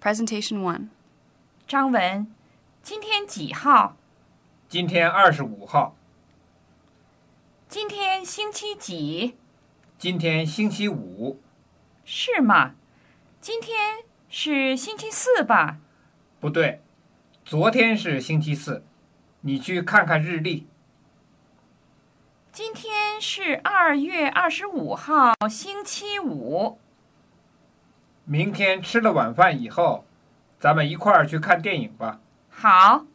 Presentation one，张文，今天几号？今天二十五号，今天星期几？今天星期五，是吗？今天是星期四吧？不对，昨天是星期四，你去看看日历。今天是二月二十五号，星期五。明天吃了晚饭以后，咱们一块儿去看电影吧。好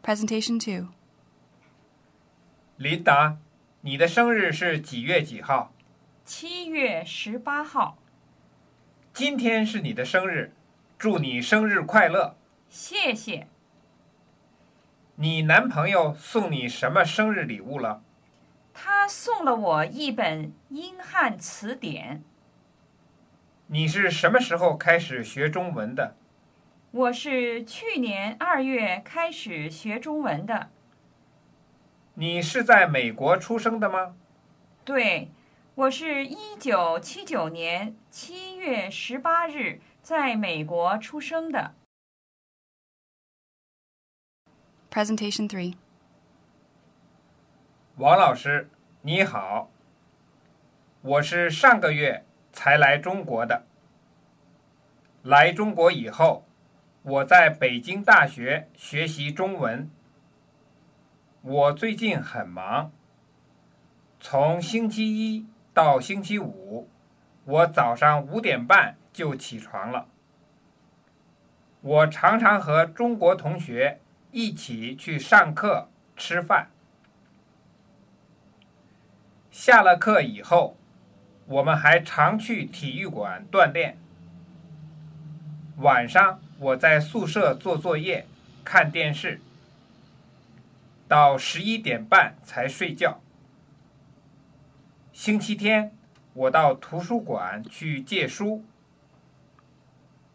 ，Presentation two 琳达，你的生日是几月几号？七月十八号。今天是你的生日，祝你生日快乐。谢谢。你男朋友送你什么生日礼物了？他送了我一本英汉词典。你是什么时候开始学中文的？我是去年二月开始学中文的。你是在美国出生的吗？对，我是一九七九年七月十八日在美国出生的。Presentation three 王老师，你好。我是上个月才来中国的。来中国以后，我在北京大学学习中文。我最近很忙，从星期一到星期五，我早上五点半就起床了。我常常和中国同学一起去上课、吃饭。下了课以后，我们还常去体育馆锻炼。晚上我在宿舍做作业、看电视，到十一点半才睡觉。星期天我到图书馆去借书。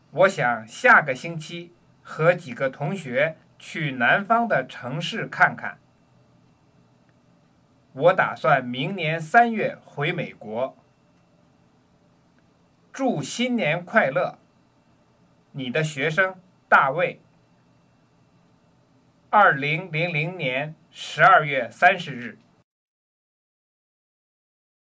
我想下个星期和几个同学去南方的城市看看。我打算明年三月回美国。祝新年快乐！你的学生大卫。二零零零年十二月三十日。